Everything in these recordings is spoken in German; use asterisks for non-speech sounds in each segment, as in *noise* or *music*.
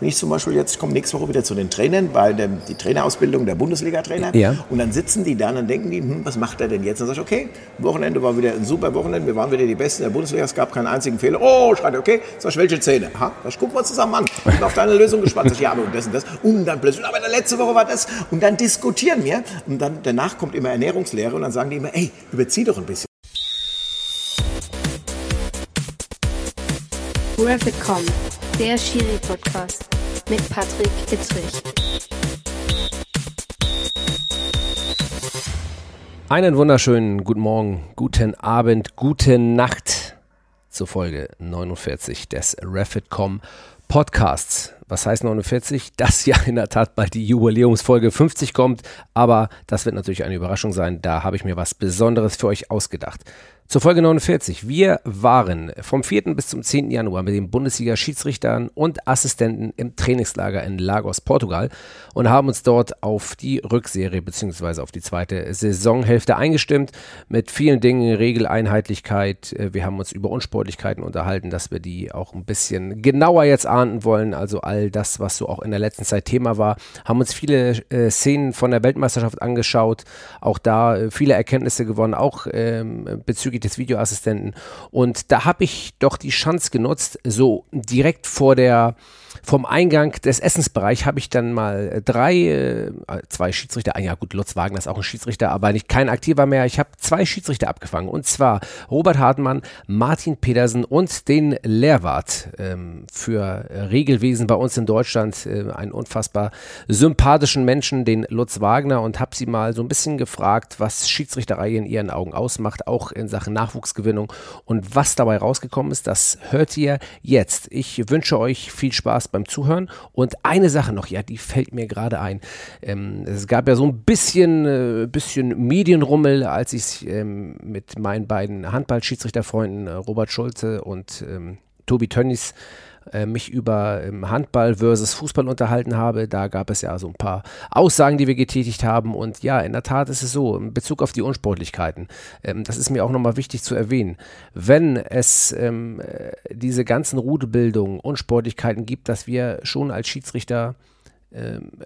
wenn ich zum Beispiel jetzt komme nächste Woche wieder zu den Trainern, weil der, die Trainerausbildung der Bundesliga-Trainer. Ja. Und dann sitzen die da und dann denken die, hm, was macht er denn jetzt? Und dann sag ich, okay, Wochenende war wieder ein super Wochenende, wir waren wieder die Besten der Bundesliga, es gab keinen einzigen Fehler. Oh, schreit er, okay, sag ich, welche Zähne? Aha, das gucken wir uns zusammen an. Ich bin auf deine Lösung gespannt. Sag ich, ja, aber und das und das. Und dann plötzlich, aber letzte Woche war das. Und dann diskutieren wir. Und dann danach kommt immer Ernährungslehre und dann sagen die immer, ey, überzieh doch ein bisschen. Rapid.com, der Schiri-Podcast mit Patrick Ittrich. Einen wunderschönen guten Morgen, guten Abend, gute Nacht zur Folge 49 des Refitcom Podcasts. Was heißt 49? *laughs* Das ja in der Tat bald die Jubiläumsfolge 50 kommt, aber das wird natürlich eine Überraschung sein. Da habe ich mir was Besonderes für euch ausgedacht. Zur Folge 49. Wir waren vom 4. bis zum 10. Januar mit den Bundesliga-Schiedsrichtern und Assistenten im Trainingslager in Lagos, Portugal und haben uns dort auf die Rückserie bzw. auf die zweite Saisonhälfte eingestimmt mit vielen Dingen, Regeleinheitlichkeit. Wir haben uns über Unsportlichkeiten unterhalten, dass wir die auch ein bisschen genauer jetzt ahnden wollen. Also all das, was so auch in der letzten Zeit Thema war. Haben uns viele äh, Szenen von der Weltmeisterschaft angeschaut, auch da äh, viele Erkenntnisse gewonnen, auch ähm, bezüglich des Videoassistenten. Und da habe ich doch die Chance genutzt, so direkt vor der vom Eingang des Essensbereichs habe ich dann mal drei, äh, zwei Schiedsrichter, ah ja gut, Lutz Wagner ist auch ein Schiedsrichter, aber nicht kein aktiver mehr. Ich habe zwei Schiedsrichter abgefangen und zwar Robert Hartmann, Martin Pedersen und den Lehrwart ähm, für Regelwesen bei uns in Deutschland, äh, einen unfassbar sympathischen Menschen, den Lutz Wagner und habe sie mal so ein bisschen gefragt, was Schiedsrichterei in ihren Augen ausmacht, auch in Sachen Nachwuchsgewinnung und was dabei rausgekommen ist, das hört ihr jetzt. Ich wünsche euch viel Spaß beim Zuhören. Und eine Sache noch, ja, die fällt mir gerade ein. Ähm, es gab ja so ein bisschen, äh, bisschen Medienrummel, als ich ähm, mit meinen beiden Handballschiedsrichterfreunden äh, Robert Schulze und ähm, Tobi Tönnies äh, mich über ähm, Handball versus Fußball unterhalten habe. Da gab es ja so ein paar Aussagen, die wir getätigt haben. Und ja, in der Tat ist es so, in Bezug auf die Unsportlichkeiten, ähm, das ist mir auch nochmal wichtig zu erwähnen. Wenn es ähm, äh, diese ganzen Rudelbildungen, Unsportlichkeiten gibt, dass wir schon als Schiedsrichter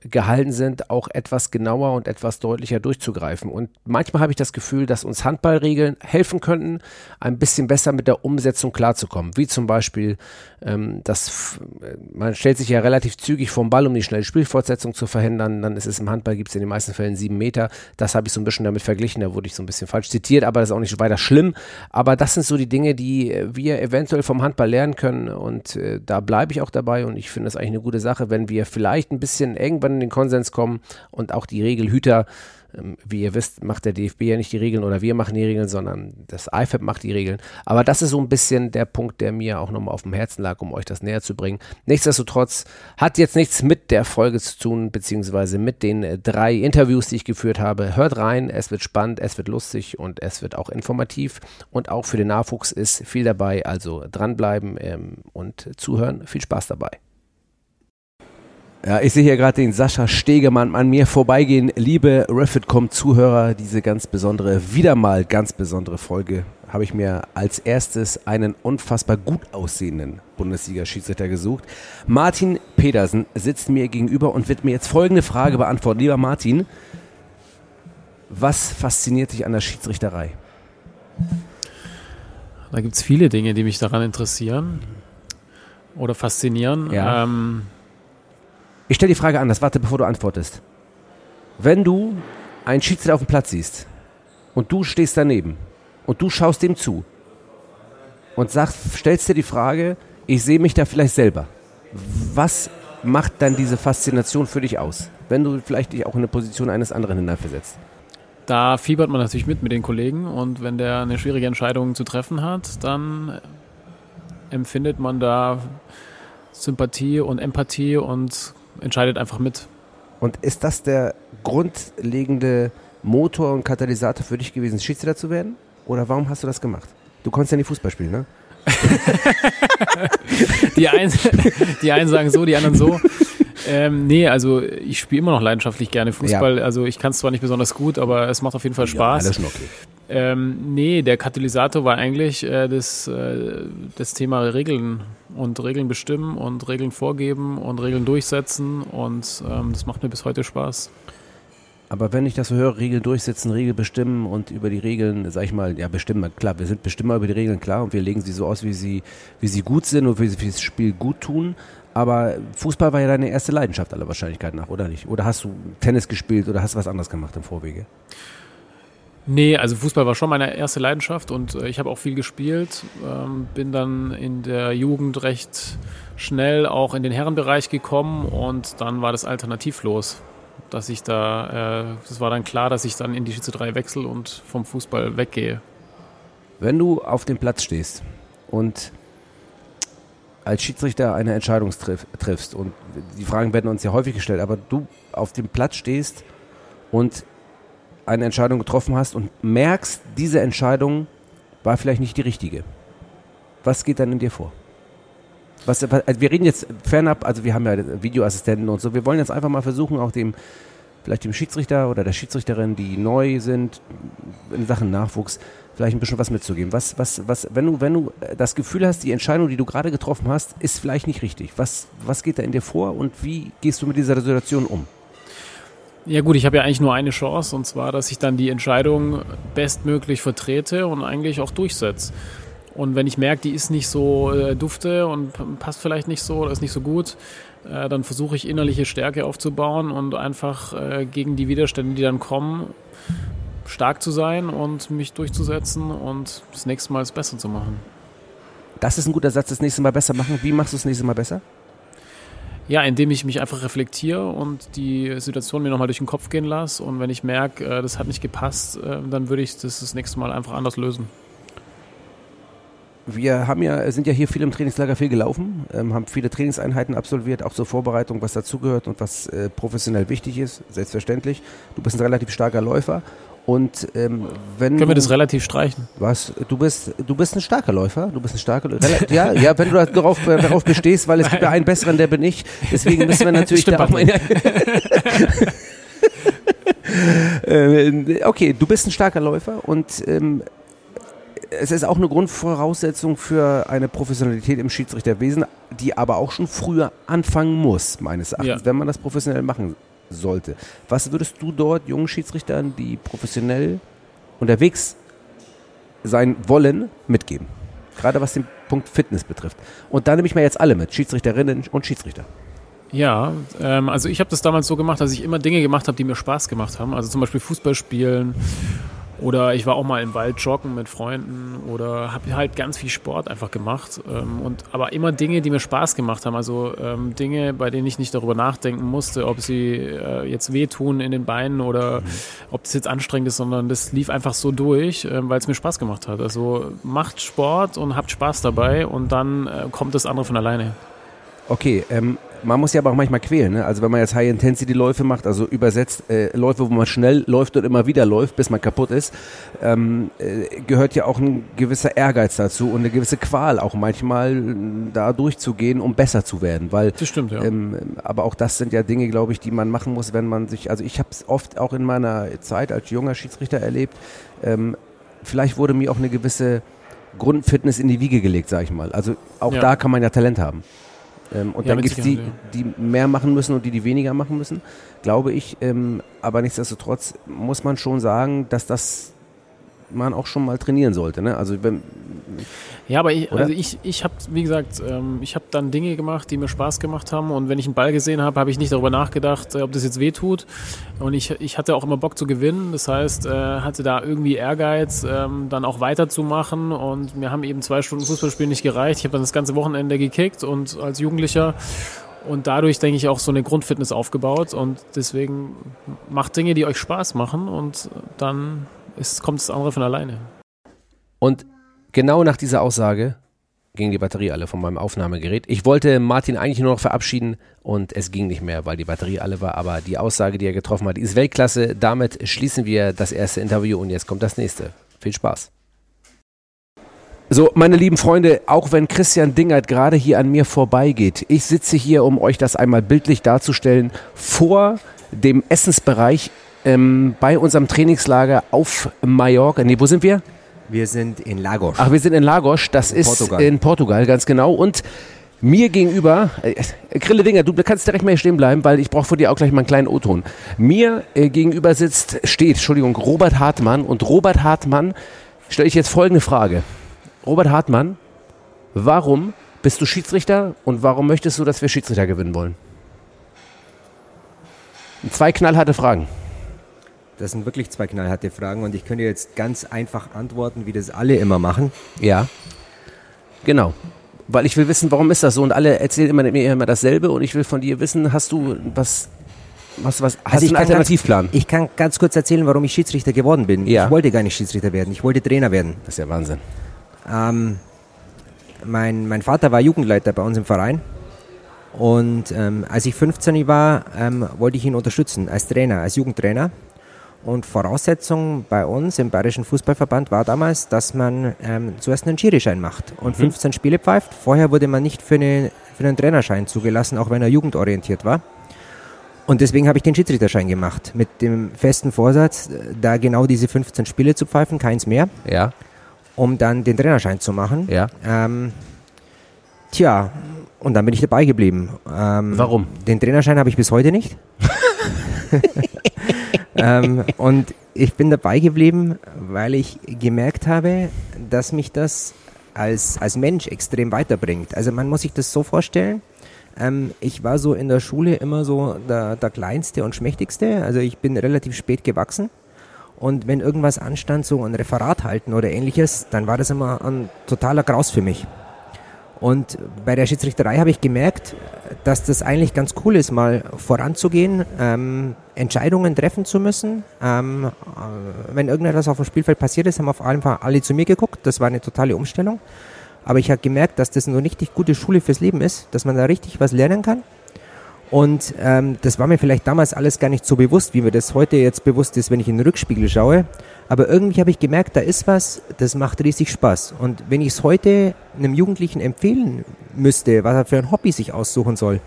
gehalten sind, auch etwas genauer und etwas deutlicher durchzugreifen. Und manchmal habe ich das Gefühl, dass uns Handballregeln helfen könnten, ein bisschen besser mit der Umsetzung klarzukommen. Wie zum Beispiel, ähm, dass man stellt sich ja relativ zügig vom Ball, um die schnelle Spielfortsetzung zu verhindern. Dann ist es im Handball, gibt es in den meisten Fällen sieben Meter. Das habe ich so ein bisschen damit verglichen, da wurde ich so ein bisschen falsch zitiert, aber das ist auch nicht weiter schlimm. Aber das sind so die Dinge, die wir eventuell vom Handball lernen können. Und äh, da bleibe ich auch dabei und ich finde es eigentlich eine gute Sache, wenn wir vielleicht ein bisschen bisschen irgendwann in den Konsens kommen und auch die Regelhüter, ähm, wie ihr wisst, macht der DFB ja nicht die Regeln oder wir machen die Regeln, sondern das IFAB macht die Regeln. Aber das ist so ein bisschen der Punkt, der mir auch nochmal auf dem Herzen lag, um euch das näher zu bringen. Nichtsdestotrotz hat jetzt nichts mit der Folge zu tun, beziehungsweise mit den äh, drei Interviews, die ich geführt habe. Hört rein, es wird spannend, es wird lustig und es wird auch informativ. Und auch für den Nachwuchs ist viel dabei. Also dranbleiben ähm, und zuhören. Viel Spaß dabei. Ja, ich sehe hier gerade den Sascha Stegemann an mir vorbeigehen. Liebe Refitcom-Zuhörer, diese ganz besondere, wieder mal ganz besondere Folge habe ich mir als erstes einen unfassbar gut aussehenden Bundesliga-Schiedsrichter gesucht. Martin Pedersen sitzt mir gegenüber und wird mir jetzt folgende Frage beantworten. Lieber Martin, was fasziniert dich an der Schiedsrichterei? Da gibt es viele Dinge, die mich daran interessieren oder faszinieren. Ja. Ähm, ich stelle die Frage anders, warte, bevor du antwortest. Wenn du einen Schiedsrichter auf dem Platz siehst und du stehst daneben und du schaust dem zu und sagst, stellst dir die Frage, ich sehe mich da vielleicht selber. Was macht dann diese Faszination für dich aus, wenn du vielleicht dich auch in eine Position eines anderen hineinversetzt? Da fiebert man natürlich mit mit den Kollegen und wenn der eine schwierige Entscheidung zu treffen hat, dann empfindet man da Sympathie und Empathie und entscheidet einfach mit. Und ist das der grundlegende Motor und Katalysator für dich gewesen, Schiedsrichter zu werden? Oder warum hast du das gemacht? Du konntest ja nicht Fußball spielen, ne? *laughs* die, einen, die einen sagen so, die anderen so. Ähm, nee, also ich spiele immer noch leidenschaftlich gerne Fußball. Ja. Also ich kann es zwar nicht besonders gut, aber es macht auf jeden Fall Spaß. Ja, alles schon okay. Ähm, nee, der Katalysator war eigentlich äh, das, äh, das Thema Regeln und Regeln bestimmen und Regeln vorgeben und Regeln durchsetzen und ähm, das macht mir bis heute Spaß. Aber wenn ich das so höre, Regeln durchsetzen, Regeln bestimmen und über die Regeln, sag ich mal, ja, bestimmen, klar, wir sind Bestimmer über die Regeln, klar, und wir legen sie so aus, wie sie, wie sie gut sind und wie sie fürs Spiel gut tun. Aber Fußball war ja deine erste Leidenschaft aller Wahrscheinlichkeit nach, oder nicht? Oder hast du Tennis gespielt oder hast du was anderes gemacht im Vorwege? Nee, also Fußball war schon meine erste Leidenschaft und äh, ich habe auch viel gespielt. Ähm, bin dann in der Jugend recht schnell auch in den Herrenbereich gekommen und dann war das alternativlos, dass ich da, äh, das war dann klar, dass ich dann in die Schütze wechsle und vom Fußball weggehe. Wenn du auf dem Platz stehst und als Schiedsrichter eine Entscheidung triff, triffst und die Fragen werden uns ja häufig gestellt, aber du auf dem Platz stehst und eine Entscheidung getroffen hast und merkst, diese Entscheidung war vielleicht nicht die richtige. Was geht dann in dir vor? Was, also wir reden jetzt fernab, also wir haben ja Videoassistenten und so, wir wollen jetzt einfach mal versuchen, auch dem, vielleicht dem Schiedsrichter oder der Schiedsrichterin, die neu sind, in Sachen Nachwuchs, vielleicht ein bisschen was mitzugeben. Was, was, was, wenn du, wenn du das Gefühl hast, die Entscheidung, die du gerade getroffen hast, ist vielleicht nicht richtig. Was, was geht da in dir vor und wie gehst du mit dieser Situation um? Ja gut, ich habe ja eigentlich nur eine Chance und zwar, dass ich dann die Entscheidung bestmöglich vertrete und eigentlich auch durchsetze. Und wenn ich merke, die ist nicht so äh, dufte und passt vielleicht nicht so oder ist nicht so gut, äh, dann versuche ich innerliche Stärke aufzubauen und einfach äh, gegen die Widerstände, die dann kommen, stark zu sein und mich durchzusetzen und das nächste Mal es besser zu machen. Das ist ein guter Satz, das nächste Mal besser machen. Wie machst du das nächste Mal besser? Ja, indem ich mich einfach reflektiere und die Situation mir nochmal durch den Kopf gehen lasse. Und wenn ich merke, äh, das hat nicht gepasst, äh, dann würde ich das das nächste Mal einfach anders lösen. Wir haben ja, sind ja hier viel im Trainingslager viel gelaufen, ähm, haben viele Trainingseinheiten absolviert, auch zur Vorbereitung, was dazugehört und was äh, professionell wichtig ist, selbstverständlich. Du bist ein relativ starker Läufer und ähm, wenn Können wir das relativ streichen? Was? Du bist, du bist ein starker Läufer. Du bist ein starker Ja, ja, wenn du darauf, darauf bestehst, weil es gibt ja einen besseren, der bin ich. Deswegen müssen wir natürlich da auch mal. *laughs* äh, okay, du bist ein starker Läufer und ähm, es ist auch eine Grundvoraussetzung für eine Professionalität im Schiedsrichterwesen, die aber auch schon früher anfangen muss, meines Erachtens, ja. wenn man das professionell machen sollte. Was würdest du dort jungen Schiedsrichtern, die professionell unterwegs sein wollen, mitgeben? Gerade was den Punkt Fitness betrifft. Und da nehme ich mir jetzt alle mit, Schiedsrichterinnen und Schiedsrichter. Ja, ähm, also ich habe das damals so gemacht, dass ich immer Dinge gemacht habe, die mir Spaß gemacht haben. Also zum Beispiel Fußball spielen oder ich war auch mal im Wald joggen mit Freunden oder habe halt ganz viel Sport einfach gemacht. Ähm, und aber immer Dinge, die mir Spaß gemacht haben. Also ähm, Dinge, bei denen ich nicht darüber nachdenken musste, ob sie äh, jetzt wehtun in den Beinen oder mhm. ob das jetzt anstrengend ist, sondern das lief einfach so durch, äh, weil es mir Spaß gemacht hat. Also macht Sport und habt Spaß dabei und dann äh, kommt das andere von alleine. Okay, ähm, man muss ja aber auch manchmal quälen. Ne? Also wenn man jetzt High-Intensity-Läufe macht, also übersetzt äh, Läufe, wo man schnell läuft und immer wieder läuft, bis man kaputt ist, ähm, äh, gehört ja auch ein gewisser Ehrgeiz dazu und eine gewisse Qual auch manchmal äh, da durchzugehen, um besser zu werden. Weil, das stimmt, ja. Ähm, aber auch das sind ja Dinge, glaube ich, die man machen muss, wenn man sich, also ich habe es oft auch in meiner Zeit als junger Schiedsrichter erlebt, ähm, vielleicht wurde mir auch eine gewisse Grundfitness in die Wiege gelegt, sage ich mal. Also auch ja. da kann man ja Talent haben. Ähm, und ja, dann gibt es die, die mehr machen müssen und die, die weniger machen müssen, glaube ich. Ähm, aber nichtsdestotrotz muss man schon sagen, dass das man auch schon mal trainieren sollte. Ne? Also wenn, ja, aber ich, also ich, ich habe, wie gesagt, ähm, ich habe dann Dinge gemacht, die mir Spaß gemacht haben. Und wenn ich einen Ball gesehen habe, habe ich nicht darüber nachgedacht, äh, ob das jetzt weh tut. Und ich, ich hatte auch immer Bock zu gewinnen. Das heißt, äh, hatte da irgendwie Ehrgeiz, ähm, dann auch weiterzumachen. Und mir haben eben zwei Stunden Fußballspielen nicht gereicht. Ich habe dann das ganze Wochenende gekickt und als Jugendlicher und dadurch, denke ich, auch so eine Grundfitness aufgebaut. Und deswegen macht Dinge, die euch Spaß machen und dann ist, kommt das andere von alleine. Und genau nach dieser Aussage ging die Batterie alle von meinem Aufnahmegerät. Ich wollte Martin eigentlich nur noch verabschieden und es ging nicht mehr, weil die Batterie alle war. Aber die Aussage, die er getroffen hat, ist Weltklasse. Damit schließen wir das erste Interview und jetzt kommt das nächste. Viel Spaß. So, meine lieben Freunde, auch wenn Christian Dingert gerade hier an mir vorbeigeht, ich sitze hier, um euch das einmal bildlich darzustellen, vor dem Essensbereich ähm, bei unserem Trainingslager auf Mallorca. Nee, wo sind wir? Wir sind in Lagos. Ach, wir sind in Lagos, das In ist Portugal. in Portugal, ganz genau. Und mir gegenüber, äh, Grille Dinger, du kannst direkt mal hier stehen bleiben, weil ich brauche von dir auch gleich mal einen kleinen O-Ton. Mir äh, gegenüber sitzt, steht, Entschuldigung, Robert Hartmann. Und Robert Hartmann stelle ich jetzt folgende Frage. Robert Hartmann, warum bist du Schiedsrichter und warum möchtest du, dass wir Schiedsrichter gewinnen wollen? Zwei knallharte Fragen. Das sind wirklich zwei knallharte Fragen und ich könnte jetzt ganz einfach antworten, wie das alle immer machen. Ja. Genau. Weil ich will wissen, warum ist das so? Und alle erzählen immer, mir immer dasselbe und ich will von dir wissen, hast du was, was, was, hast Also ich du einen kann Alternativplan? Ganz, ich kann ganz kurz erzählen, warum ich Schiedsrichter geworden bin. Ja. Ich wollte gar nicht Schiedsrichter werden, ich wollte Trainer werden. das ist ja Wahnsinn. Ähm, mein, mein Vater war Jugendleiter bei uns im Verein. Und ähm, als ich 15 war, ähm, wollte ich ihn unterstützen als Trainer, als Jugendtrainer. Und Voraussetzung bei uns im Bayerischen Fußballverband war damals, dass man ähm, zuerst einen Schirischein macht und 15 Spiele pfeift. Vorher wurde man nicht für, eine, für einen Trainerschein zugelassen, auch wenn er jugendorientiert war. Und deswegen habe ich den Schiedsrichterschein gemacht, mit dem festen Vorsatz, äh, da genau diese 15 Spiele zu pfeifen, keins mehr Ja, um dann den Trainerschein zu machen. ja. Ähm, tja, und dann bin ich dabei geblieben. Ähm, Warum? Den Trainerschein habe ich bis heute nicht. *laughs* ähm, *laughs* und ich bin dabei geblieben, weil ich gemerkt habe, dass mich das als, als Mensch extrem weiterbringt. Also man muss sich das so vorstellen. Ähm, ich war so in der Schule immer so der, der Kleinste und Schmächtigste. Also ich bin relativ spät gewachsen. Und wenn irgendwas anstand, so ein Referat halten oder ähnliches, dann war das immer ein totaler Graus für mich. Und bei der Schiedsrichterei habe ich gemerkt, dass das eigentlich ganz cool ist, mal voranzugehen, ähm, Entscheidungen treffen zu müssen. Ähm, äh, wenn irgendetwas auf dem Spielfeld passiert ist, haben auf jeden Fall alle zu mir geguckt. Das war eine totale Umstellung. Aber ich habe gemerkt, dass das eine richtig gute Schule fürs Leben ist, dass man da richtig was lernen kann. Und ähm, das war mir vielleicht damals alles gar nicht so bewusst, wie mir das heute jetzt bewusst ist, wenn ich in den Rückspiegel schaue. Aber irgendwie habe ich gemerkt, da ist was, das macht riesig Spaß. Und wenn ich es heute einem Jugendlichen empfehlen müsste, was er für ein Hobby sich aussuchen soll,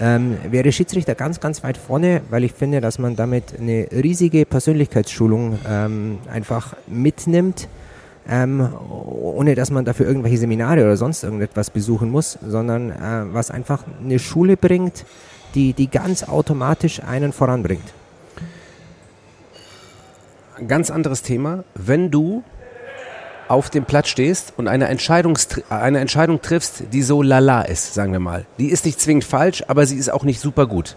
ähm, wäre Schiedsrichter ganz, ganz weit vorne, weil ich finde, dass man damit eine riesige Persönlichkeitsschulung ähm, einfach mitnimmt, ähm, ohne dass man dafür irgendwelche Seminare oder sonst irgendetwas besuchen muss, sondern äh, was einfach eine Schule bringt, die, die ganz automatisch einen voranbringt. Ganz anderes Thema. Wenn du auf dem Platz stehst und eine, Entscheidungstr- eine Entscheidung triffst, die so lala ist, sagen wir mal. Die ist nicht zwingend falsch, aber sie ist auch nicht super gut.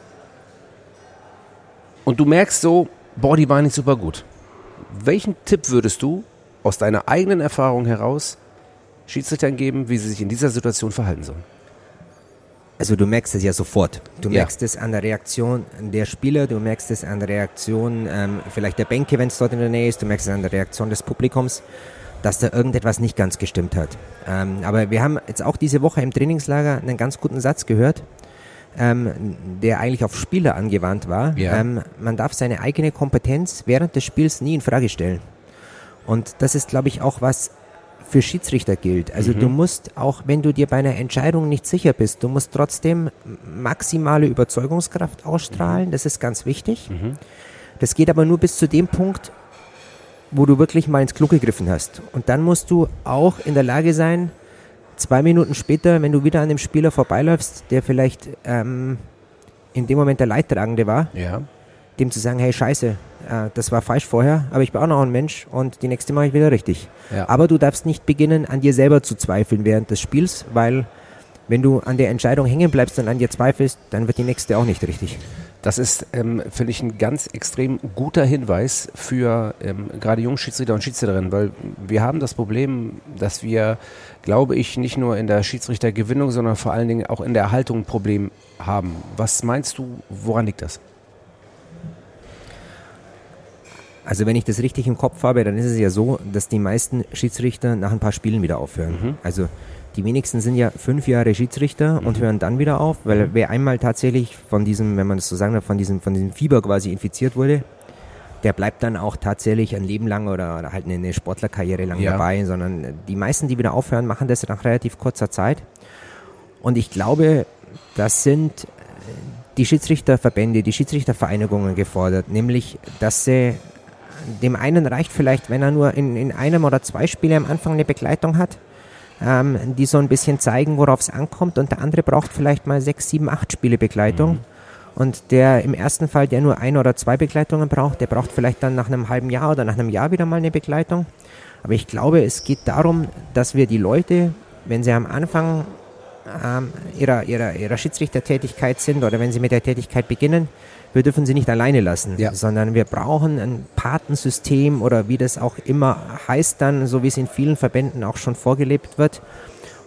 Und du merkst so, boah, die war nicht super gut. Welchen Tipp würdest du aus deiner eigenen Erfahrung heraus Schiedsrichtern geben, wie sie sich in dieser Situation verhalten sollen? Also du merkst es ja sofort. Du Ja. merkst es an der Reaktion der Spieler, du merkst es an der Reaktion ähm, vielleicht der Bänke, wenn es dort in der Nähe ist, du merkst es an der Reaktion des Publikums, dass da irgendetwas nicht ganz gestimmt hat. Ähm, aber wir haben jetzt auch diese Woche im Trainingslager einen ganz guten Satz gehört, ähm, der eigentlich auf Spieler angewandt war. Ja. Ähm, man darf seine eigene Kompetenz während des Spiels nie in Frage stellen. Und das ist, glaube ich, auch was für Schiedsrichter gilt. Also du musst, auch wenn du dir bei einer Entscheidung nicht sicher bist, du musst trotzdem maximale Überzeugungskraft ausstrahlen. Das ist ganz wichtig. Das geht aber nur bis zu dem Punkt, wo du wirklich mal ins Klo gegriffen hast. Und dann musst du auch in der Lage sein, zwei Minuten später, wenn du wieder an dem Spieler vorbeiläufst, der vielleicht ähm, in dem Moment der Leidtragende war, Ja. dem zu sagen, hey Scheiße, äh, das war falsch vorher, aber ich bin auch noch ein Mensch und die nächste mache ich wieder richtig. Ja. Aber du darfst nicht beginnen, an dir selber zu zweifeln während des Spiels, weil wenn du an der Entscheidung hängen bleibst und an dir zweifelst, dann wird die nächste auch nicht richtig. Das ist, ähm, finde ich, ein ganz extrem guter Hinweis für ähm, gerade Jungschiedsrichter und Schiedsrichterinnen, weil wir haben das Problem, dass wir, glaube ich, nicht nur in der Schiedsrichtergewinnung, sondern vor allen Dingen auch in der Erhaltung ein Problem haben. Was meinst du, woran liegt das? Also wenn ich das richtig im Kopf habe, dann ist es ja so, dass die meisten Schiedsrichter nach ein paar Spielen wieder aufhören. Also die wenigsten sind ja fünf Jahre Schiedsrichter und hören dann wieder auf, weil wer einmal tatsächlich von diesem, wenn man das so sagen darf, von diesem, von diesem Fieber quasi infiziert wurde, der bleibt dann auch tatsächlich ein Leben lang oder, oder halt eine, Sportlerkarriere lang Ja. dabei, sondern die meisten, die wieder aufhören, machen das nach relativ kurzer Zeit. Und ich glaube, das sind äh, die Schiedsrichterverbände, die Schiedsrichtervereinigungen gefordert, nämlich, dass sie dem einen reicht vielleicht, wenn er nur in, in einem oder zwei Spiele am Anfang eine Begleitung hat, ähm, die so ein bisschen zeigen, worauf es ankommt, und der andere braucht vielleicht mal sechs, sieben, acht Spiele Begleitung. Mhm. Und der im ersten Fall, der nur ein oder zwei Begleitungen braucht, der braucht vielleicht dann nach einem halben Jahr oder nach einem Jahr wieder mal eine Begleitung. Aber ich glaube, es geht darum, dass wir die Leute, wenn sie am Anfang ähm, ihrer, ihrer, ihrer Schiedsrichtertätigkeit sind oder wenn sie mit der Tätigkeit beginnen, wir dürfen sie nicht alleine lassen, ja. sondern wir brauchen ein Patensystem oder wie das auch immer heißt dann, so wie es in vielen Verbänden auch schon vorgelebt wird.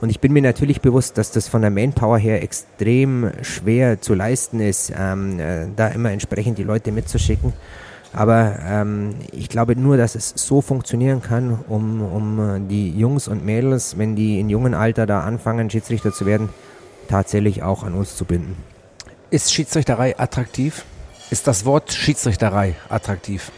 Und ich bin mir natürlich bewusst, dass das von der Manpower her extrem schwer zu leisten ist, ähm, äh, da immer entsprechend die Leute mitzuschicken. Aber ähm, ich glaube nur, dass es so funktionieren kann, um, um die Jungs und Mädels, wenn die in jungen Alter da anfangen, Schiedsrichter zu werden, tatsächlich auch an uns zu binden. Ist Schiedsrichterei attraktiv? Ist das Wort Schiedsrichterei attraktiv?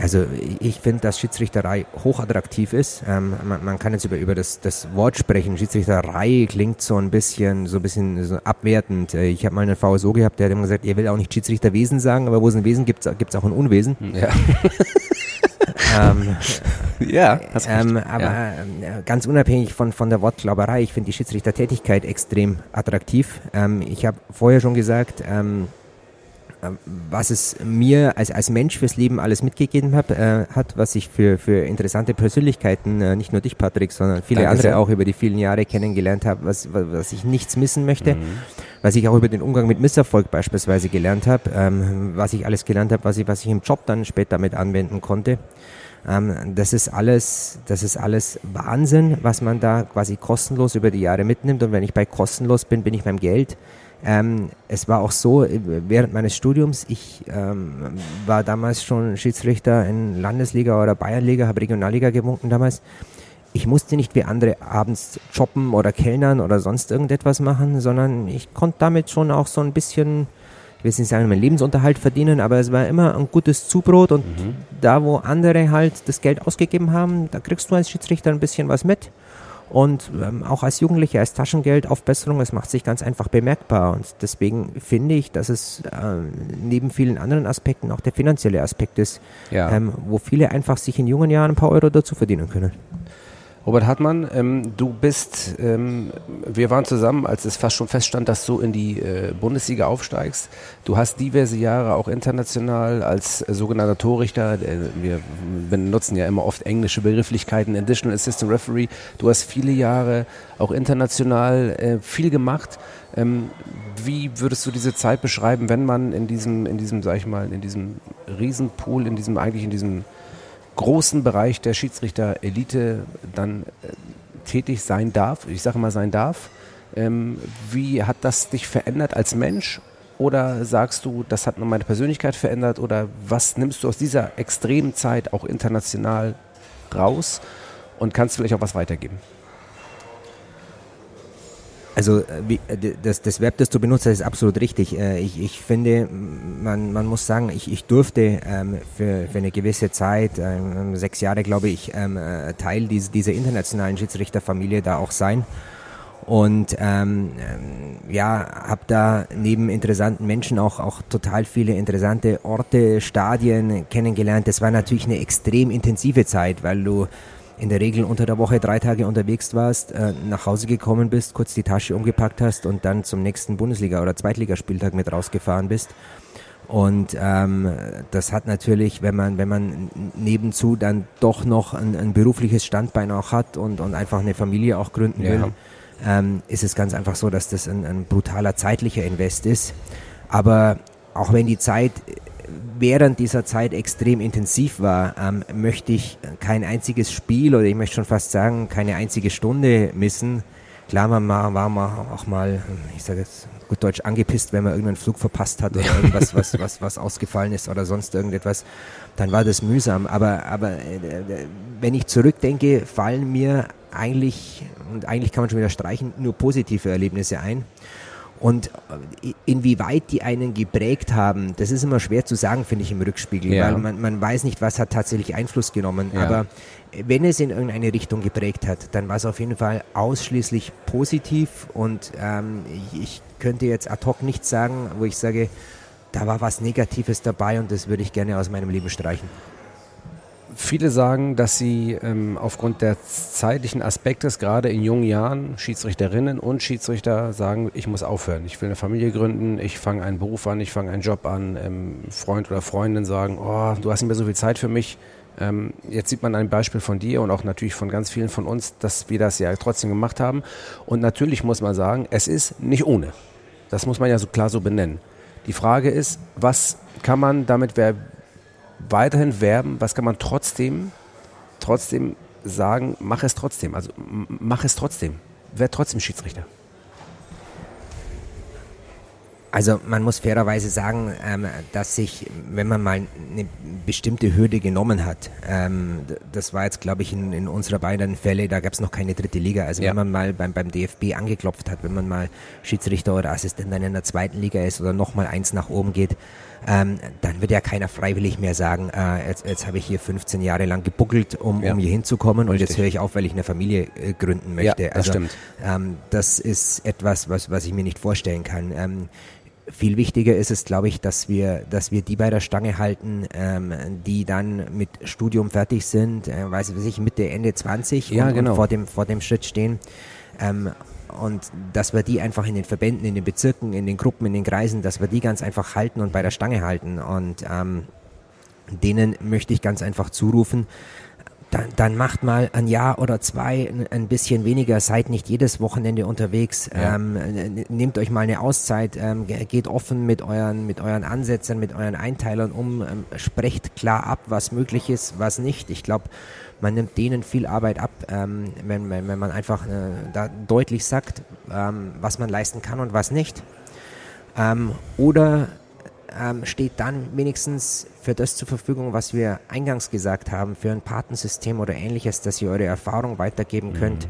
Also ich finde, dass Schiedsrichterei hochattraktiv ist. Ähm, man, man, kann jetzt über, über das, das Wort sprechen. Schiedsrichterei klingt so ein bisschen so ein bisschen so abwertend. Äh, ich habe mal einen VSO gehabt, der hat immer gesagt, er will auch nicht Schiedsrichterwesen sagen, aber wo es ein Wesen gibt, gibt es auch ein Unwesen. Ja. *laughs* *laughs* ähm, ja, ähm, aber ja. Äh, ganz unabhängig von, von der Wortglauberei, ich finde die Schiedsrichtertätigkeit extrem attraktiv. Ähm, ich habe vorher schon gesagt, ähm, was es mir als, als Mensch fürs Leben alles mitgegeben hab, äh, hat, was ich für, für interessante Persönlichkeiten, äh, nicht nur dich, Patrick, sondern viele Danke andere sehr. auch über die vielen Jahre kennengelernt habe, was, was ich nichts missen möchte, mhm. was ich auch über den Umgang mit Misserfolg beispielsweise gelernt habe, ähm, was ich alles gelernt habe, was ich, was ich im Job dann später mit anwenden konnte. Ähm, das ist alles, das ist alles Wahnsinn, was man da quasi kostenlos über die Jahre mitnimmt. Und wenn ich bei kostenlos bin, bin ich beim Geld ähm, es war auch so, während meines Studiums, ich ähm, war damals schon Schiedsrichter in Landesliga oder Bayernliga, habe Regionalliga gewunken damals. Ich musste nicht wie andere abends shoppen oder kellnern oder sonst irgendetwas machen, sondern ich konnte damit schon auch so ein bisschen, ich will nicht sagen, meinen Lebensunterhalt verdienen, aber es war immer ein gutes Zubrot und mhm. da, wo andere halt das Geld ausgegeben haben, da kriegst du als Schiedsrichter ein bisschen was mit. Und ähm, auch als Jugendlicher, als Taschengeldaufbesserung, es macht sich ganz einfach bemerkbar. Und deswegen finde ich, dass es äh, neben vielen anderen Aspekten auch der finanzielle Aspekt ist, ja. ähm, wo viele einfach sich in jungen Jahren ein paar Euro dazu verdienen können. Robert Hartmann, ähm, du bist, ähm, wir waren zusammen, als es fast schon feststand, dass du in die äh, Bundesliga aufsteigst. Du hast diverse Jahre auch international als äh, sogenannter Torrichter, äh, wir benutzen ja immer oft englische Begrifflichkeiten, Additional Assistant Referee. Du hast viele Jahre auch international äh, viel gemacht. Ähm, wie würdest du diese Zeit beschreiben, wenn man in diesem, in diesem, sag ich mal, in diesem Riesenpool, in diesem, eigentlich in diesem großen Bereich der Schiedsrichter-Elite dann äh, tätig sein darf, ich sage mal sein darf. Ähm, wie hat das dich verändert als Mensch? Oder sagst du, das hat nur meine Persönlichkeit verändert? Oder was nimmst du aus dieser extremen Zeit auch international raus und kannst vielleicht auch was weitergeben? Also äh, äh, das, das Verb, das du benutzt hast, ist absolut richtig. Äh, ich, ich finde, man, man muss sagen, ich, ich durfte ähm, für, für eine gewisse Zeit, ähm, sechs Jahre glaube ich, ähm, Teil dieser, dieser internationalen Schiedsrichterfamilie da auch sein. Und ähm, ja, habe da neben interessanten Menschen auch, auch total viele interessante Orte, Stadien kennengelernt. Das war natürlich eine extrem intensive Zeit, weil du in der Regel unter der Woche drei Tage unterwegs warst, äh, nach Hause gekommen bist, kurz die Tasche umgepackt hast und dann zum nächsten Bundesliga- oder Zweitligaspieltag mit rausgefahren bist. Und ähm, das hat natürlich, wenn man, wenn man nebenzu dann doch noch ein, ein berufliches Standbein auch hat und, und einfach eine Familie auch gründen will, ja. ähm, ist es ganz einfach so, dass das ein, ein brutaler zeitlicher Invest ist. Aber auch wenn die Zeit während dieser Zeit extrem intensiv war, ähm, möchte ich kein einziges Spiel oder ich möchte schon fast sagen, keine einzige Stunde missen. Klar, man war, man auch mal, ich sage jetzt gut Deutsch, angepisst, wenn man irgendeinen Flug verpasst hat oder irgendwas, was, was, *laughs* was ausgefallen ist oder sonst irgendetwas, dann war das mühsam. Aber, aber äh, wenn ich zurückdenke, fallen mir eigentlich, und eigentlich kann man schon wieder streichen, nur positive Erlebnisse ein. Und äh, inwieweit die einen geprägt haben, das ist immer schwer zu sagen, finde ich im Rückspiegel, Ja. weil man, man weiß nicht, was hat tatsächlich Einfluss genommen. Ja. Aber wenn es in irgendeine Richtung geprägt hat, dann war es auf jeden Fall ausschließlich positiv und ähm, ich, ich könnte jetzt ad hoc nichts sagen, wo ich sage, da war was Negatives dabei und das würde ich gerne aus meinem Leben streichen. Viele sagen, dass sie ähm, aufgrund der zeitlichen Aspektes, gerade in jungen Jahren, Schiedsrichterinnen und Schiedsrichter sagen, ich muss aufhören. Ich will eine Familie gründen, ich fange einen Beruf an, ich fange einen Job an. Ähm, Freund oder Freundin sagen, oh, du hast nicht mehr so viel Zeit für mich. Ähm, jetzt sieht man ein Beispiel von dir und auch natürlich von ganz vielen von uns, dass wir das ja trotzdem gemacht haben. Und natürlich muss man sagen, es ist nicht ohne. Das muss man ja so klar so benennen. Die Frage ist, was kann man damit wer weiterhin werben, was kann man trotzdem, trotzdem sagen, mach es trotzdem, also mach es trotzdem, werd trotzdem Schiedsrichter. Also man muss fairerweise sagen, ähm, dass sich, wenn man mal eine bestimmte Hürde genommen hat, ähm, das war jetzt glaube ich in, in unserer beiden Fälle, da gab es noch keine dritte Liga. Also Ja. wenn man mal beim, beim DFB angeklopft hat, wenn man mal Schiedsrichter oder Assistent dann in der zweiten Liga ist oder noch mal eins nach oben geht, ähm, dann wird ja keiner freiwillig mehr sagen, äh, jetzt, jetzt habe ich hier 15 Jahre lang gebuckelt, um, Ja. um hier hinzukommen und Richtig. jetzt höre ich auf, weil ich eine Familie äh, gründen möchte. Ja, das also, stimmt. Ähm, das ist etwas, was, was ich mir nicht vorstellen kann. Ähm, viel wichtiger ist es, glaube ich, dass wir, dass wir die bei der Stange halten, ähm, die dann mit Studium fertig sind, äh, weiß ich, Mitte, Ende 20 Ja, und, genau. und vor dem, vor dem Schritt stehen. Ähm, und dass wir die einfach in den Verbänden, in den Bezirken, in den Gruppen, in den Kreisen, dass wir die ganz einfach halten und bei der Stange halten. Und ähm, denen möchte ich ganz einfach zurufen, dann, dann macht mal ein Jahr oder zwei ein- bisschen weniger, seid nicht jedes Wochenende unterwegs, Ja. ähm, nehmt euch mal eine Auszeit, ähm, ge- geht offen mit euren, mit euren Ansätzen, mit euren Einteilern um, ähm, sprecht klar ab, was möglich ist, was nicht. Ich glaube, man nimmt denen viel Arbeit ab, ähm, wenn, wenn, wenn man einfach äh, da deutlich sagt, ähm, was man leisten kann und was nicht. Ähm, oder ähm, steht dann wenigstens für das zur Verfügung, was wir eingangs gesagt haben, für ein Patensystem oder ähnliches, dass ihr eure Erfahrung weitergeben könnt.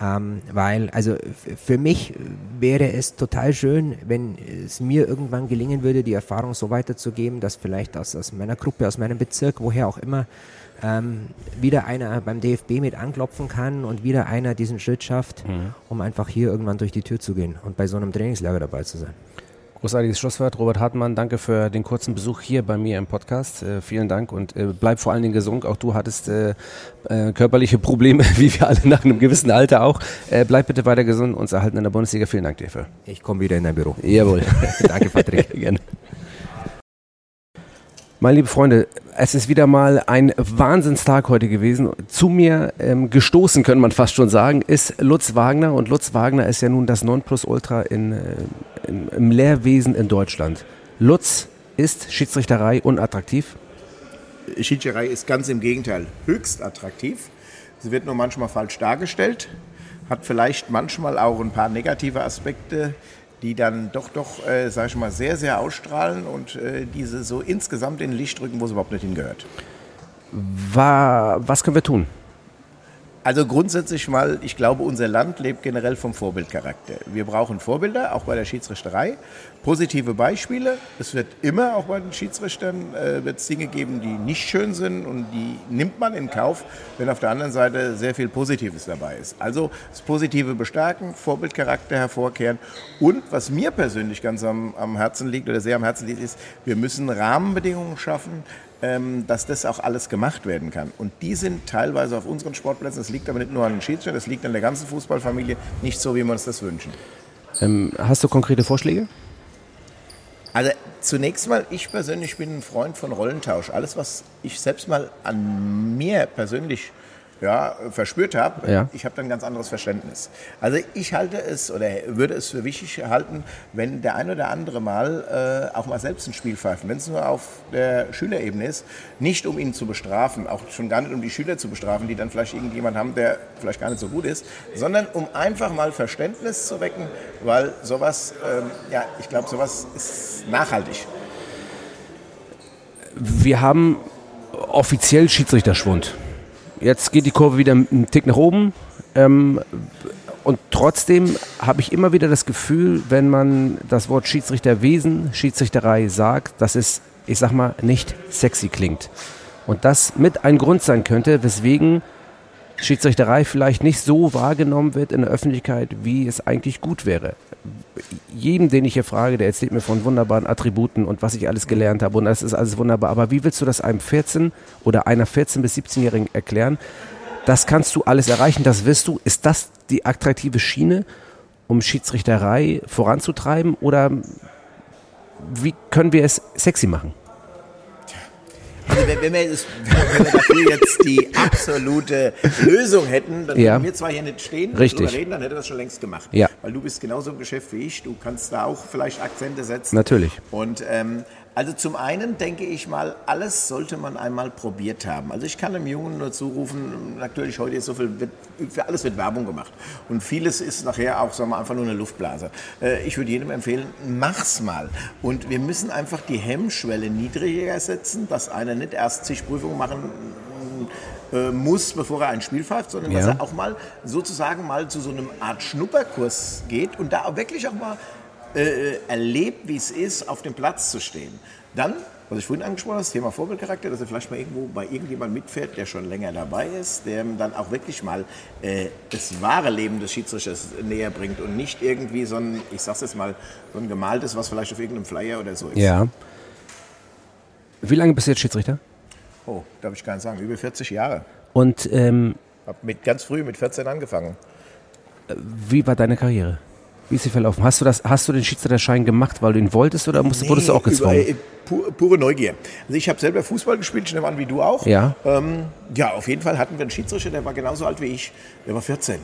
Ähm, weil, also für mich wäre es total schön, wenn es mir irgendwann gelingen würde, die Erfahrung so weiterzugeben, dass vielleicht aus, aus meiner Gruppe, aus meinem Bezirk, woher auch immer, ähm, wieder einer beim DFB mit anklopfen kann und wieder einer diesen Schritt schafft, um einfach hier irgendwann durch die Tür zu gehen und bei so einem Trainingslager dabei zu sein. Großartiges Schlusswort. Robert Hartmann, danke für den kurzen Besuch hier bei mir im Podcast. Äh, vielen Dank und äh, bleib vor allen Dingen gesund. Auch du hattest äh, äh, körperliche Probleme, *laughs* wie wir alle nach einem gewissen Alter auch. Äh, bleib bitte weiter gesund und uns erhalten in der Bundesliga. Vielen Dank dir dafür. Ich komme wieder in dein Büro. Jawohl. *laughs* Danke, Patrick. *laughs* Gerne. Meine liebe Freunde, es ist wieder mal ein Wahnsinnstag heute gewesen. Zu mir ähm, gestoßen, könnte man fast schon sagen, ist Lutz Wagner. Und Lutz Wagner ist ja nun das Nonplusultra in, äh, im, im Lehrwesen in Deutschland. Lutz ist Schiedsrichterei unattraktiv. Schiedsrichterei ist ganz im Gegenteil höchst attraktiv. Sie wird nur manchmal falsch dargestellt, hat vielleicht manchmal auch ein paar negative Aspekte, die dann doch, doch, äh, sag ich mal, sehr, sehr ausstrahlen und äh, diese so insgesamt in Licht drücken, wo sie überhaupt nicht hingehört. Wa was können wir tun? Also grundsätzlich mal, ich glaube, unser Land lebt generell vom Vorbildcharakter. Wir brauchen Vorbilder, auch bei der Schiedsrichterei. Positive Beispiele. Es wird immer, auch bei den Schiedsrichtern, äh, wird Dinge geben, die nicht schön sind und die nimmt man in Kauf, wenn auf der anderen Seite sehr viel Positives dabei ist. Also das Positive bestärken, Vorbildcharakter hervorkehren und was mir persönlich ganz am, am Herzen liegt oder sehr am Herzen liegt, ist, wir müssen Rahmenbedingungen schaffen, dass das auch alles gemacht werden kann. Und die sind teilweise auf unseren Sportplätzen, das liegt aber nicht nur an den Schiedsrichtern, das liegt an der ganzen Fußballfamilie, nicht so, wie wir uns das wünschen. Ähm, hast du konkrete Vorschläge? Also zunächst mal, ich persönlich bin ein Freund von Rollentausch. Alles, was ich selbst mal an mir persönlich ja, verspürt habe, Ja. ich habe dann ein ganz anderes Verständnis. Also ich halte es oder würde es für wichtig halten, wenn der ein oder andere mal äh, auch mal selbst ein Spiel pfeifen, wenn es nur auf der Schülerebene ist, nicht um ihn zu bestrafen, auch schon gar nicht um die Schüler zu bestrafen, die dann vielleicht irgendjemand haben, der vielleicht gar nicht so gut ist, sondern um einfach mal Verständnis zu wecken, weil sowas, ähm, ja, ich glaube, sowas ist nachhaltig. Wir haben offiziell Schiedsrichterschwund. Jetzt geht die Kurve wieder einen Tick nach oben. Ähm, und trotzdem habe ich immer wieder das Gefühl, wenn man das Wort Schiedsrichterwesen, Schiedsrichterei sagt, dass es, ich sag mal, nicht sexy klingt. Und das mit ein Grund sein könnte, weswegen Schiedsrichterei vielleicht nicht so wahrgenommen wird in der Öffentlichkeit, wie es eigentlich gut wäre. Jedem, den ich hier frage, der erzählt mir von wunderbaren Attributen und was ich alles gelernt habe und das ist alles wunderbar. Aber wie willst du das einem 14 oder einer 14- bis 17-Jährigen erklären? Das kannst du alles erreichen, das wirst du. Ist das die attraktive Schiene, um Schiedsrichterei voranzutreiben oder wie können wir es sexy machen? Also wenn, wir das, wenn wir dafür jetzt die absolute Lösung hätten, dann Ja. würden wir zwar hier nicht stehen Richtig. reden, dann hätte das schon längst gemacht. Ja. Weil du bist genauso im Geschäft wie ich, du kannst da auch vielleicht Akzente setzen. Natürlich. Und ähm, also zum einen denke ich mal, alles sollte man einmal probiert haben. Also ich kann dem Jungen nur zurufen, natürlich heute ist so viel, wird, für alles wird Werbung gemacht. Und vieles ist nachher auch, sagen wir, einfach nur eine Luftblase. Äh, ich würde jedem empfehlen, mach's mal. Und wir müssen einfach die Hemmschwelle niedriger setzen, dass einer nicht erst zig Prüfungen machen äh, muss, bevor er ein Spiel pfeift, sondern dass Ja. er auch mal sozusagen mal zu so einem Art Schnupperkurs geht und da auch wirklich auch mal äh, erlebt, wie es ist, auf dem Platz zu stehen. Dann, was ich vorhin angesprochen habe, das Thema Vorbildcharakter, dass er vielleicht mal irgendwo bei irgendjemandem mitfährt, der schon länger dabei ist, der ihm dann auch wirklich mal äh, das wahre Leben des Schiedsrichters näher bringt und nicht irgendwie so ein, ich sag's jetzt mal, so ein gemaltes, was vielleicht auf irgendeinem Flyer oder so ist. Ja. Wie lange bist du jetzt Schiedsrichter? Oh, darf ich gar nicht sagen, über 40 Jahre. Und ähm, Hab mit ganz früh, mit 14 angefangen. wie war deine Karriere? Wie ist sie verlaufen? Hast du, das, hast du den Schiedsrichterschein gemacht, weil du ihn wolltest oder musst, wurdest du auch Nee, gezwungen? Über, äh, pu- pure Neugier. Also ich habe selber Fußball gespielt, ich nehme an, wie du auch. Ja. Ähm, ja, auf jeden Fall hatten wir einen Schiedsrichter, der war genauso alt wie ich. Der war 14.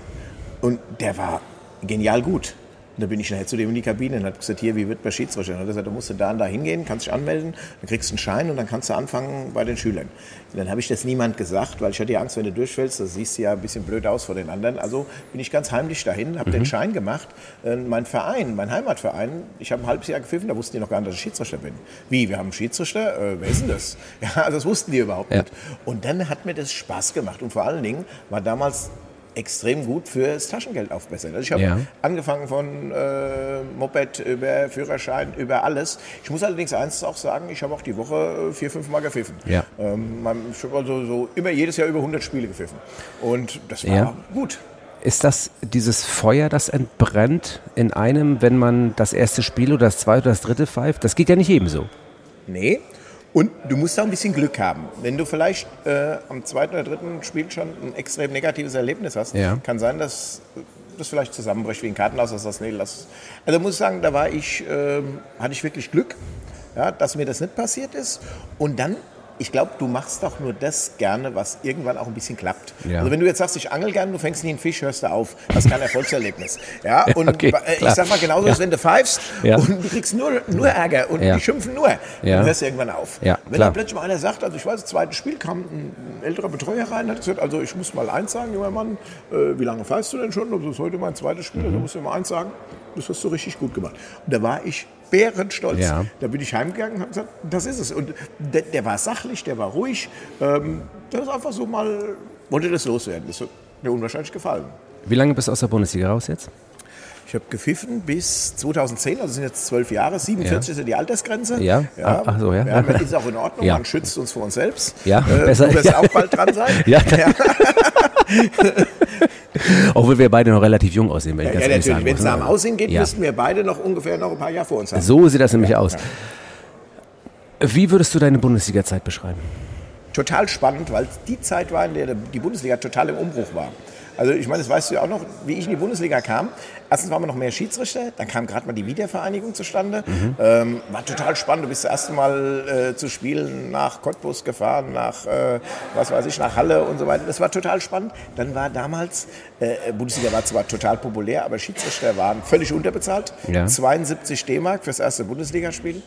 Und der war genial gut. Und da bin ich nachher zu dem in die Kabine und hat gesagt, hier, wie wird bei Schiedsrichter? Und er hat gesagt, du musst da und da hingehen, kannst dich anmelden, dann kriegst du einen Schein und dann kannst du anfangen bei den Schülern. Und dann habe ich das niemand gesagt, weil ich hatte ja Angst, wenn du durchfällst, das siehst du ja ein bisschen blöd aus vor den anderen. Also bin ich ganz heimlich dahin, habe den Schein gemacht. Äh, mein Verein, mein Heimatverein, ich habe ein halbes Jahr gepfiffen, da wussten die noch gar nicht, dass ich Schiedsrichter bin. Wie, wir haben einen Schiedsrichter? Äh, wer ist denn das? *laughs* Ja, also das wussten die überhaupt Ja. nicht. Und dann hat mir das Spaß gemacht. Und vor allen Dingen war damals extrem gut fürs Taschengeld aufbessern. Also ich habe Ja. angefangen von äh, Moped über Führerschein, über alles. Ich muss allerdings eins auch sagen, ich habe auch die Woche äh, vier, fünf Mal gepfiffen. Ja. Ähm, man- ich habe also so immer jedes Jahr über 100 Spiele gepfiffen. Und das war Ja. gut. Ist das dieses Feuer, das entbrennt in einem, wenn man das erste Spiel oder das zweite oder das dritte pfeift? Das geht ja nicht jedem so. Nee. Und du musst auch ein bisschen Glück haben. Wenn du vielleicht äh, am zweiten oder dritten Spiel schon ein extrem negatives Erlebnis hast, Ja. kann sein, dass das vielleicht zusammenbricht wie ein Kartenhaus, dass das nee, lass. Also muss ich sagen, da war ich, ähm, hatte ich wirklich Glück, ja, dass mir das nicht passiert ist. Und dann, ich glaube, du machst doch nur das gerne, was irgendwann auch ein bisschen klappt. Ja. Also wenn du jetzt sagst, ich angel gerne, du fängst nie einen Fisch, hörst du auf. Das ist kein *laughs* Erfolgserlebnis. Ja, und okay, äh, klar. ich sag mal genauso, Ja. wenn du pfeifst Ja. und du kriegst nur, nur Ärger und die schimpfen nur, Ja. dann hörst du irgendwann auf. Wenn klar. dann plötzlich mal einer sagt, also ich weiß, das zweite Spiel kam ein, älterer Betreuer rein, hat gesagt, also ich muss mal eins sagen, junger Mann, äh, wie lange pfeifst du denn schon? Also das ist heute mein zweites Spiel, Mhm. also musst du mal eins sagen, das hast du richtig gut gemacht. Und da war ich bärenstolz. Ja. Da bin ich heimgegangen und habe gesagt, das ist es. Und der, der war sachlich, der war ruhig, ähm, der ist einfach so mal, wollte das loswerden. Das hat mir unwahrscheinlich gefallen. Wie lange bist du aus der Bundesliga raus jetzt? Ich habe gepfiffen bis 2010, also sind jetzt zwölf Jahre. 47 ist ja die Altersgrenze. Ja. Ach- ach so, ja. ja ist auch in Ordnung, *laughs* Ja. man schützt uns vor uns selbst. Ja, äh, besser. Du wirst *laughs* Ja. auch bald dran sein. Ja. *laughs* *laughs* Obwohl wir beide noch relativ jung aussehen, wenn ich Ja, ganz ehrlich natürlich. sagen Wenn es nach dem ne? Aussehen geht, Ja. müssten wir beide noch ungefähr noch ein paar Jahre vor uns haben. So sieht das nämlich aus. Wie würdest du deine Bundesliga-Zeit beschreiben? total spannend, weil es die Zeit war, in der die Bundesliga total im Umbruch war. Also ich meine, das weißt du ja auch noch, wie ich in die Bundesliga kam. Erstens waren wir noch mehr Schiedsrichter, dann kam gerade mal die Wiedervereinigung zustande. Ähm, war total spannend. Du bist das erste Mal äh, zu spielen nach Cottbus gefahren, nach, äh, was weiß ich, nach Halle und so weiter. Das war total spannend. Dann war damals, äh, Bundesliga war zwar total populär, aber Schiedsrichter waren völlig unterbezahlt. Ja. 72 D-Mark fürs erste Bundesligaspiel.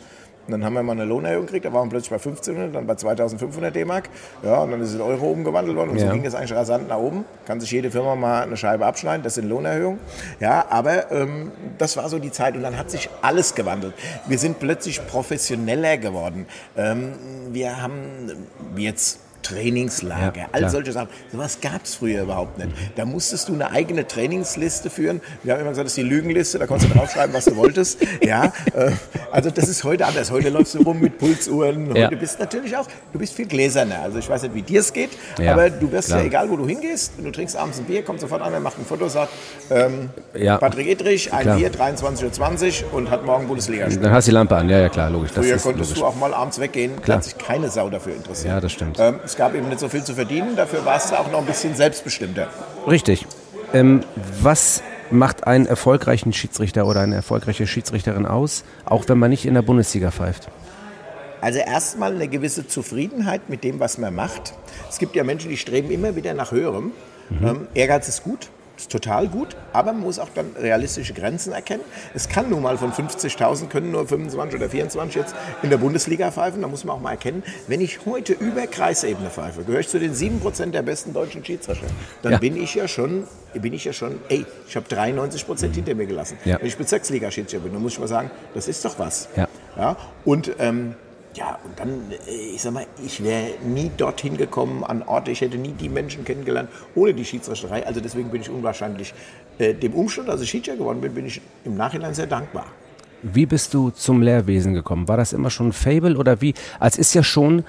Und dann haben wir mal eine Lohnerhöhung gekriegt, da waren wir plötzlich bei 1500, dann bei 2500 D-Mark. Ja, und dann ist es in Euro umgewandelt worden und Ja. so ging es eigentlich rasant nach oben. Kann sich jede Firma mal eine Scheibe abschneiden, das sind Lohnerhöhungen. Ja, aber ähm, das war so die Zeit und dann hat sich alles gewandelt. Wir sind plötzlich professioneller geworden. Ähm, wir haben, jetzt Trainingslager, Ja, all solche Sachen. Sowas gab es früher überhaupt nicht. Da musstest du eine eigene Trainingsliste führen. Wir haben immer gesagt, das ist die Lügenliste, da konntest du draufschreiben, was du wolltest. Ja, äh, also das ist heute anders. Heute läufst du rum mit Pulsuhren. Heute Ja. bist natürlich auch, du bist viel gläserner. Also ich weiß nicht, wie dir es geht, Ja, aber du wirst klar. ja, egal wo du hingehst, du trinkst abends ein Bier, kommt sofort einer, macht ein Foto, sagt, ähm, Ja. Patrick Edrich, ein Klar. Bier, 23.20 Uhr und hat morgen Bundesliga Dann hast du die Lampe an, ja, ja, klar, logisch. Das Früher konntest logisch. du auch mal abends weggehen, Klar. hat sich keine Sau dafür interessiert. Ja, das stimmt. Ähm, es gab eben nicht so viel zu verdienen, dafür warst du auch noch ein bisschen selbstbestimmter. Richtig. Ähm, was macht einen erfolgreichen Schiedsrichter oder eine erfolgreiche Schiedsrichterin aus, auch wenn man nicht in der Bundesliga pfeift? Also erstmal eine gewisse Zufriedenheit mit dem, was man macht. Es gibt ja Menschen, die streben immer wieder nach Höherem. Mhm. Ähm, Ehrgeiz ist gut, ist total gut, aber man muss auch dann realistische Grenzen erkennen. Es kann nun mal von 50.000 können nur 25 oder 24 jetzt in der Bundesliga pfeifen. Da muss man auch mal erkennen, wenn ich heute über Kreisebene pfeife, gehöre ich zu den 7% der besten deutschen Schiedsrichter, dann Ja. bin ich ja schon, bin ich ja schon, ey, ich habe 93% hinter mir gelassen. Ja. Wenn ich Bezirksliga-Schiedsrichter bin, dann muss ich mal sagen, das ist doch was. Ja. Ja, und ähm, ja, und dann, äh, ich sag mal, ich wäre nie dorthin gekommen an Orte, ich hätte nie die Menschen kennengelernt ohne die Schiedsrichterei. Also deswegen bin ich unwahrscheinlich äh, dem Umstand, dass ich Schiedsrichter geworden bin, bin ich im Nachhinein sehr dankbar. Wie bist du zum Lehrwesen gekommen? War das immer schon ein Fable oder wie? Als ist ja schon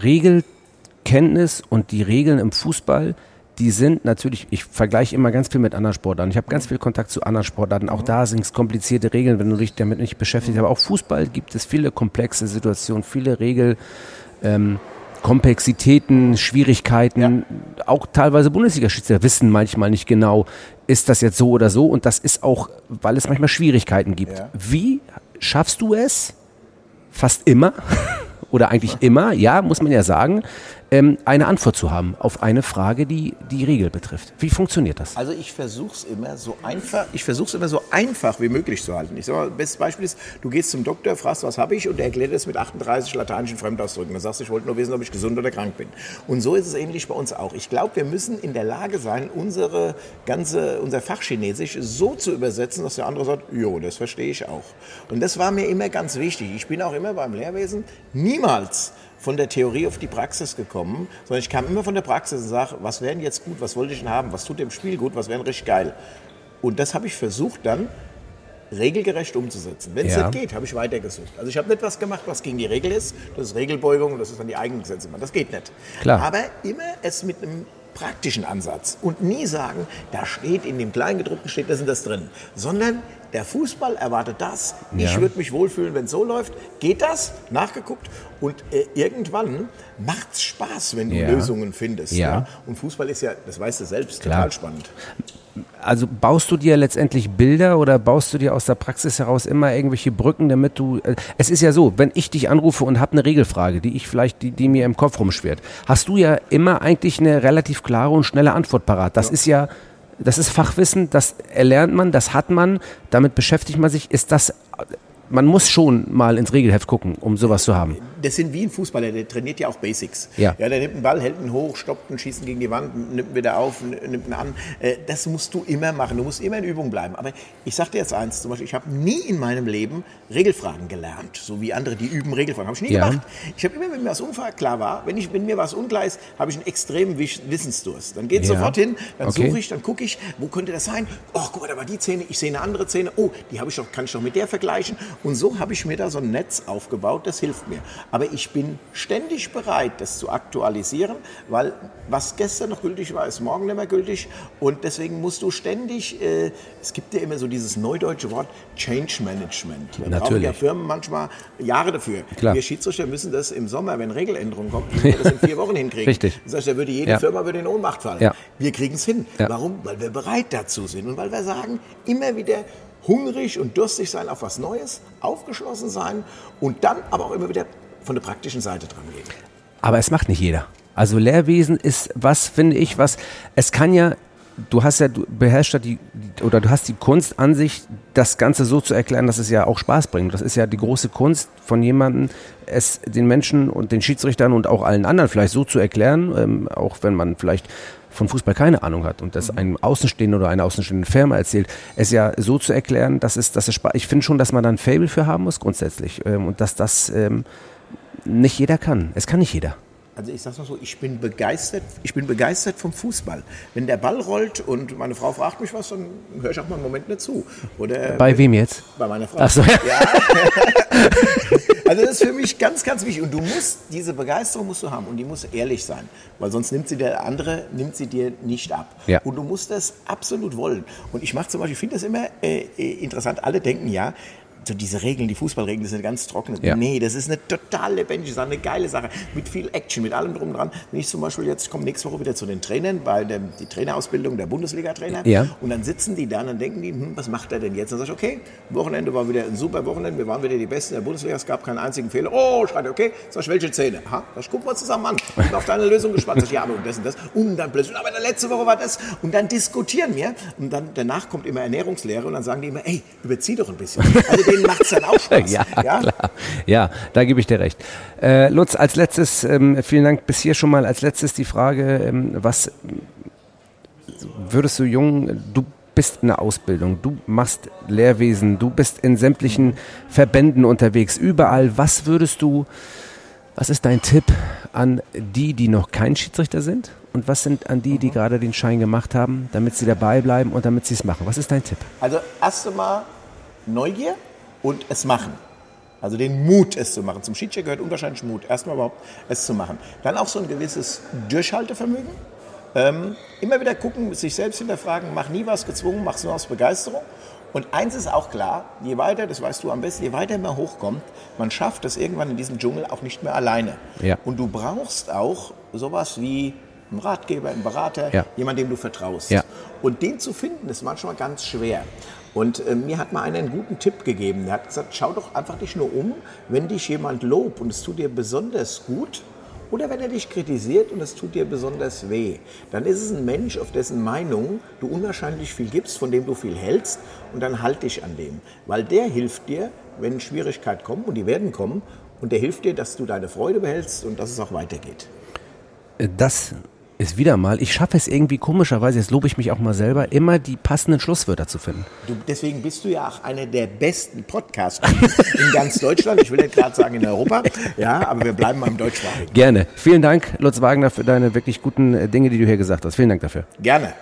Regelkenntnis und die Regeln im Fußball, die sind natürlich, ich vergleiche immer ganz viel mit anderen Sportarten. Ich habe ganz viel Kontakt zu anderen Sportarten. Auch da sind es komplizierte Regeln, wenn du dich damit nicht beschäftigst. Aber auch Fußball gibt es viele komplexe Situationen, viele Regel, ähm, Komplexitäten, Schwierigkeiten. Auch teilweise Bundesliga-Schiedsrichter wissen manchmal nicht genau, ist das jetzt so oder so. Und das ist auch, weil es manchmal Schwierigkeiten gibt. Ja. Wie schaffst du es, fast immer, *laughs* oder eigentlich immer, ja, muss man ja sagen, ähm, eine Antwort zu haben auf eine Frage, die die Regel betrifft. Wie funktioniert das? Also ich versuche es immer so einfach, ich versuche immer so einfach wie möglich zu halten. Ich sag mal, bestes Beispiel ist, du gehst zum Doktor, fragst, was habe ich und er erklärt es mit 38 lateinischen Fremdausdrücken. Dann sagst du, ich wollte nur wissen, ob ich gesund oder krank bin. Und so ist es ähnlich bei uns auch. Ich glaube, wir müssen in der Lage sein, unsere ganze, unser Fachchinesisch so zu übersetzen, dass der andere sagt, jo, das verstehe ich auch. Und das war mir immer ganz wichtig. Ich bin auch immer beim Lehrwesen niemals von der Theorie auf die Praxis gekommen, sondern ich kam immer von der Praxis und sage, was wäre denn jetzt gut, was wollte ich denn haben, was tut dem Spiel gut, was wäre denn richtig geil. Und das habe ich versucht dann regelgerecht umzusetzen. Wenn es Ja. nicht geht, habe ich weitergesucht. Also ich habe nicht was gemacht, was gegen die Regel ist, das ist Regelbeugung und das ist dann die eigenen Gesetze. Das geht nicht. Klar. Aber immer es mit einem praktischen Ansatz und nie sagen, da steht in dem Kleingedruckten steht das und das drin, sondern der Fußball erwartet das. Ich Ja. würde mich wohlfühlen, wenn es so läuft. Geht das? Nachgeguckt. Und äh, irgendwann macht es Spaß, wenn du Ja. Lösungen findest. Ja. Und Fußball ist ja, das weißt du selbst, Klar. total spannend. Also baust du dir letztendlich Bilder oder baust du dir aus der Praxis heraus immer irgendwelche Brücken, damit du. äh, Es ist ja so, wenn ich dich anrufe und habe eine Regelfrage, die ich vielleicht, die, die mir im Kopf rumschwirrt, hast du ja immer eigentlich eine relativ klare und schnelle Antwort parat. Das ist ja, das ist Fachwissen, das erlernt man, das hat man, damit beschäftigt man sich. Ist das. Man muss schon mal ins Regelheft gucken, um sowas zu haben. Das sind wie ein Fußballer, der trainiert ja auch Basics. Ja. ja der nimmt einen Ball, hält ihn hoch, stoppt ihn, schießt ihn gegen die Wand, nimmt ihn wieder auf, nimmt ihn an. Äh, Das musst du immer machen. Du musst immer in Übung bleiben. Aber ich sag dir jetzt eins, zum Beispiel, ich habe nie in meinem Leben Regelfragen gelernt, so wie andere, die üben Regelfragen. Habe ich nie Ja. gemacht. Ich habe immer, wenn mir was unklar war, wenn, ich, wenn mir was unklar ist, habe ich einen extremen Wissensdurst. Dann geht Ja. sofort hin, dann Okay. suche ich, dann gucke ich, wo könnte das sein? Oh, guck mal, da war die Szene, ich sehe eine andere Szene. Oh, die habe ich doch, kann ich doch mit der vergleichen. Und so habe ich mir da so ein Netz aufgebaut, das hilft mir. Aber ich bin ständig bereit, das zu aktualisieren, weil was gestern noch gültig war, ist morgen nicht mehr gültig. Und deswegen musst du ständig, äh, es gibt ja immer so dieses neudeutsche Wort Change Management. Da brauchen Natürlich. ja Firmen manchmal Jahre dafür. Klar. Wir Schiedsrichter müssen das im Sommer, wenn Regeländerungen kommen, *laughs* das in vier Wochen hinkriegen. Richtig. Das heißt, da würde jede Ja. Firma würde in Ohnmacht fallen. Ja. Wir kriegen es hin. Ja. Warum? Weil wir bereit dazu sind und weil wir sagen, immer wieder hungrig und durstig sein auf was Neues, aufgeschlossen sein und dann aber auch immer wieder von der praktischen Seite dran gehen. Aber es macht nicht jeder. Also Lehrwesen ist was, finde ich, was, es kann ja, du hast ja, du beherrschst ja die, oder du hast die Kunst an sich, das Ganze so zu erklären, dass es ja auch Spaß bringt. Das ist ja die große Kunst von jemandem, es den Menschen und den Schiedsrichtern und auch allen anderen vielleicht so zu erklären, ähm, auch wenn man vielleicht von Fußball keine Ahnung hat und das einem Außenstehenden oder einer außenstehenden Firma erzählt, es ja so zu erklären, dass es, dass es ich finde schon, dass man da ein Fable für haben muss grundsätzlich ähm, und dass das ähm, nicht jeder kann. Es kann nicht jeder. Also ich sag's mal so, ich bin begeistert, ich bin begeistert vom Fußball. Wenn der Ball rollt und meine Frau fragt mich was, dann höre ich auch mal einen Moment nicht zu. Oder Bei wem jetzt? Bei meiner Frau. Ach so. Ja. *laughs* also das ist für mich ganz, ganz wichtig. Und du musst, diese Begeisterung musst du haben und die muss ehrlich sein. Weil sonst nimmt sie der andere, nimmt sie dir nicht ab. Ja. Und du musst das absolut wollen. Und ich mache zum Beispiel, ich finde das immer äh, äh, interessant, alle denken ja, so diese Regeln, die Fußballregeln, das sind ganz trockene. Ja. Nee, das ist eine total lebendige Sache, eine geile Sache, mit viel Action, mit allem drum dran. Wenn ich zum Beispiel jetzt, komme nächste Woche wieder zu den Trainern, bei der die Trainerausbildung der Bundesliga-Trainer. Ja. Und dann sitzen die da und dann denken die, hm, was macht er denn jetzt? Dann sag ich, okay, Wochenende war wieder ein super Wochenende, wir waren wieder die Besten der Bundesliga, es gab keinen einzigen Fehler. Oh, schreit er, okay, sag ich, welche Zähne? Aha, ich, gucken wir zusammen an. Ich bin auf deine Lösung gespannt. Sag ich, ja, aber und das und das. Und dann plötzlich, aber der letzte Woche war das. Und dann diskutieren wir. Und dann danach kommt immer Ernährungslehre und dann sagen die immer, ey, überzieh doch ein bisschen. Also denen macht's dann auch *laughs* Spaß. Ja, klar. Ja, da gebe ich dir recht. Äh, Lutz, als letztes, ähm, vielen Dank bis hier schon mal, als letztes die Frage, ähm, was würdest du jung, du bist in der Ausbildung, du machst Lehrwesen, du bist in sämtlichen Verbänden unterwegs, überall, was würdest du, was ist dein Tipp an die, die noch kein Schiedsrichter sind? Und was sind an die, die gerade den Schein gemacht haben, damit sie dabei bleiben und damit sie es machen? Was ist dein Tipp? Also erst einmal Neugier und es machen. Also den Mut, es zu machen. Zum Schiedsrichter gehört unwahrscheinlich Mut, erstmal überhaupt es zu machen. Dann auch so ein gewisses Durchhaltevermögen. Ähm, immer wieder gucken, sich selbst hinterfragen, mach nie was gezwungen, mach's nur aus Begeisterung. Und eins ist auch klar, je weiter, das weißt du am besten, je weiter man hochkommt, man schafft es irgendwann in diesem Dschungel auch nicht mehr alleine. Ja. Und du brauchst auch sowas wie einen Ratgeber, einen Berater, Ja. jemand, dem du vertraust. Ja. Und den zu finden, ist manchmal ganz schwer. Und äh, mir hat mal einer einen guten Tipp gegeben. Der hat gesagt, schau doch einfach dich nur um, wenn dich jemand lobt und es tut dir besonders gut, oder wenn er dich kritisiert und es tut dir besonders weh, dann ist es ein Mensch, auf dessen Meinung du unwahrscheinlich viel gibst, von dem du viel hältst, und dann halt dich an dem. Weil der hilft dir, wenn Schwierigkeiten kommen, und die werden kommen, und der hilft dir, dass du deine Freude behältst und dass es auch weitergeht. das ist wieder mal, ich schaffe es irgendwie komischerweise, jetzt lobe ich mich auch mal selber, immer die passenden Schlusswörter zu finden. Du, deswegen bist du ja auch einer der besten Podcaster *laughs* in ganz Deutschland. Ich will nicht gerade sagen in Europa, ja, aber wir bleiben mal im deutschsprachigen. Gerne. Vielen Dank, Lutz Wagner, für deine wirklich guten äh, Dinge, die du hier gesagt hast. Vielen Dank dafür. Gerne.